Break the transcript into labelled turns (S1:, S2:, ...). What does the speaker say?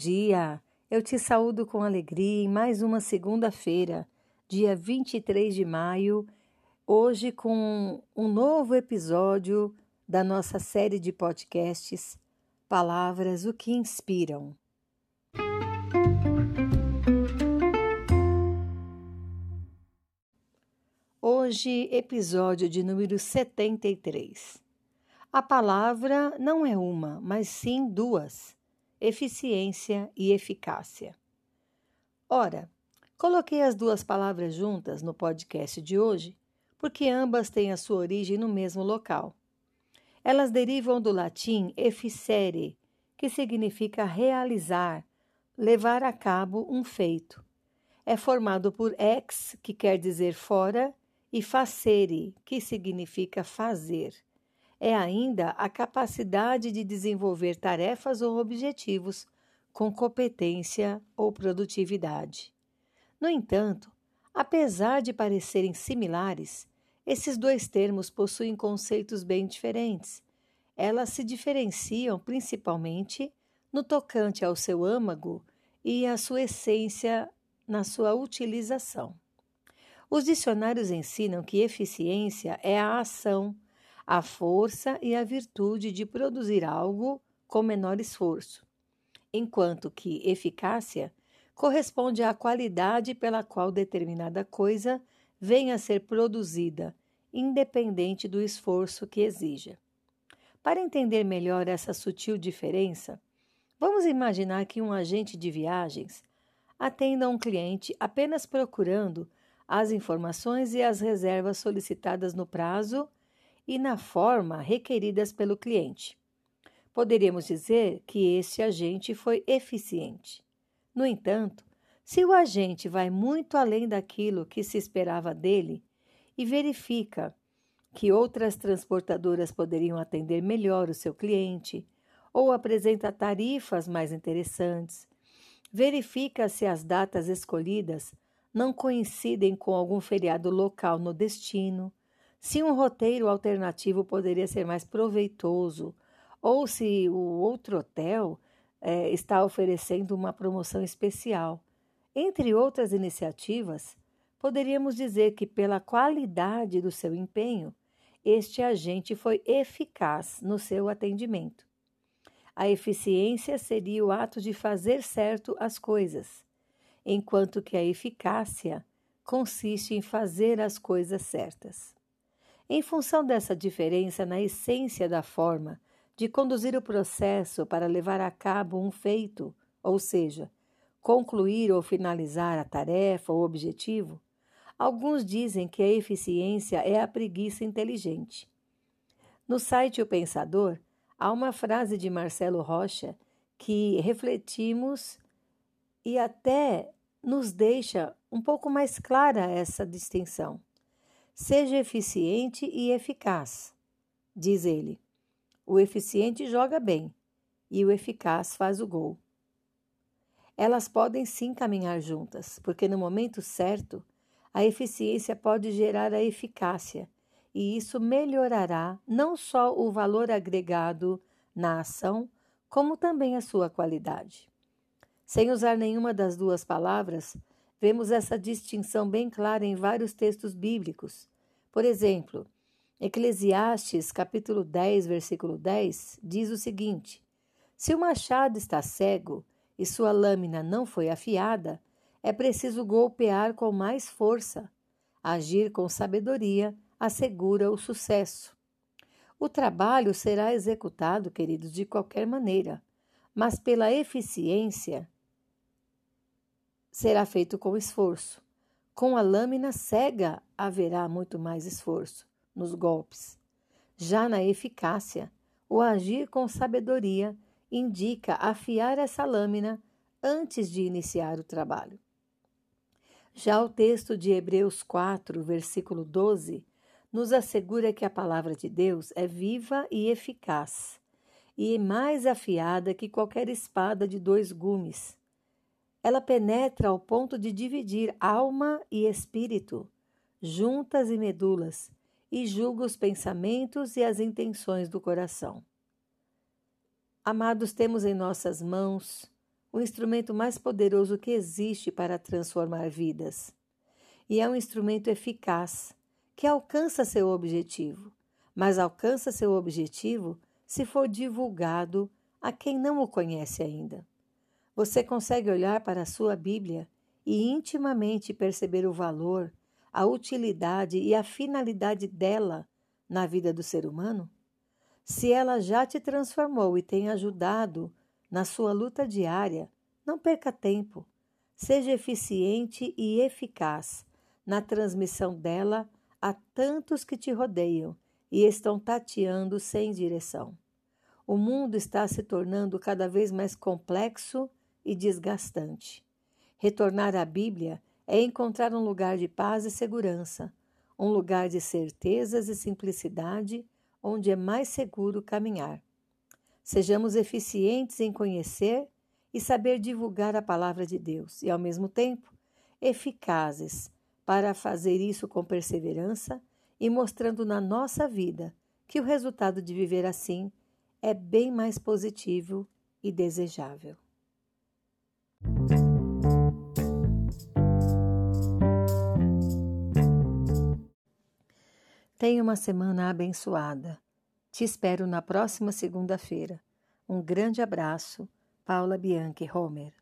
S1: dia! Eu te saúdo com alegria em mais uma segunda-feira, dia 23 de maio, hoje com um novo episódio da nossa série de podcasts Palavras o que Inspiram. Hoje, episódio de número 73. A palavra não é uma, mas sim duas eficiência e eficácia. Ora, coloquei as duas palavras juntas no podcast de hoje porque ambas têm a sua origem no mesmo local. Elas derivam do latim efficere, que significa realizar, levar a cabo um feito. É formado por ex, que quer dizer fora, e facere, que significa fazer é ainda a capacidade de desenvolver tarefas ou objetivos com competência ou produtividade. No entanto, apesar de parecerem similares, esses dois termos possuem conceitos bem diferentes. Elas se diferenciam principalmente no tocante ao seu âmago e à sua essência na sua utilização. Os dicionários ensinam que eficiência é a ação a força e a virtude de produzir algo com menor esforço, enquanto que eficácia corresponde à qualidade pela qual determinada coisa vem a ser produzida, independente do esforço que exija. Para entender melhor essa sutil diferença, vamos imaginar que um agente de viagens atenda um cliente apenas procurando as informações e as reservas solicitadas no prazo e na forma requeridas pelo cliente. Poderíamos dizer que esse agente foi eficiente. No entanto, se o agente vai muito além daquilo que se esperava dele e verifica que outras transportadoras poderiam atender melhor o seu cliente, ou apresenta tarifas mais interessantes, verifica se as datas escolhidas não coincidem com algum feriado local no destino, se um roteiro alternativo poderia ser mais proveitoso, ou se o outro hotel é, está oferecendo uma promoção especial. Entre outras iniciativas, poderíamos dizer que, pela qualidade do seu empenho, este agente foi eficaz no seu atendimento. A eficiência seria o ato de fazer certo as coisas, enquanto que a eficácia consiste em fazer as coisas certas. Em função dessa diferença na essência da forma de conduzir o processo para levar a cabo um feito, ou seja, concluir ou finalizar a tarefa ou objetivo, alguns dizem que a eficiência é a preguiça inteligente. No site O Pensador, há uma frase de Marcelo Rocha que refletimos e até nos deixa um pouco mais clara essa distinção. Seja eficiente e eficaz, diz ele. O eficiente joga bem e o eficaz faz o gol. Elas podem sim caminhar juntas, porque no momento certo, a eficiência pode gerar a eficácia, e isso melhorará não só o valor agregado na ação, como também a sua qualidade. Sem usar nenhuma das duas palavras, vemos essa distinção bem clara em vários textos bíblicos, por exemplo, Eclesiastes, capítulo 10, versículo 10, diz o seguinte: Se o machado está cego e sua lâmina não foi afiada, é preciso golpear com mais força. Agir com sabedoria assegura o sucesso. O trabalho será executado, queridos, de qualquer maneira, mas pela eficiência será feito com esforço. Com a lâmina cega haverá muito mais esforço nos golpes. Já na eficácia, o agir com sabedoria indica afiar essa lâmina antes de iniciar o trabalho. Já o texto de Hebreus 4, versículo 12, nos assegura que a palavra de Deus é viva e eficaz, e mais afiada que qualquer espada de dois gumes ela penetra ao ponto de dividir alma e espírito, juntas e medulas, e julga os pensamentos e as intenções do coração. Amados, temos em nossas mãos o instrumento mais poderoso que existe para transformar vidas. E é um instrumento eficaz, que alcança seu objetivo, mas alcança seu objetivo se for divulgado a quem não o conhece ainda. Você consegue olhar para a sua Bíblia e intimamente perceber o valor, a utilidade e a finalidade dela na vida do ser humano? Se ela já te transformou e tem ajudado na sua luta diária, não perca tempo. Seja eficiente e eficaz na transmissão dela a tantos que te rodeiam e estão tateando sem direção. O mundo está se tornando cada vez mais complexo e desgastante. Retornar à Bíblia é encontrar um lugar de paz e segurança, um lugar de certezas e simplicidade, onde é mais seguro caminhar. Sejamos eficientes em conhecer e saber divulgar a palavra de Deus e, ao mesmo tempo, eficazes para fazer isso com perseverança e mostrando na nossa vida que o resultado de viver assim é bem mais positivo e desejável. Tenha uma semana abençoada. Te espero na próxima segunda-feira. Um grande abraço, Paula Bianchi Homer.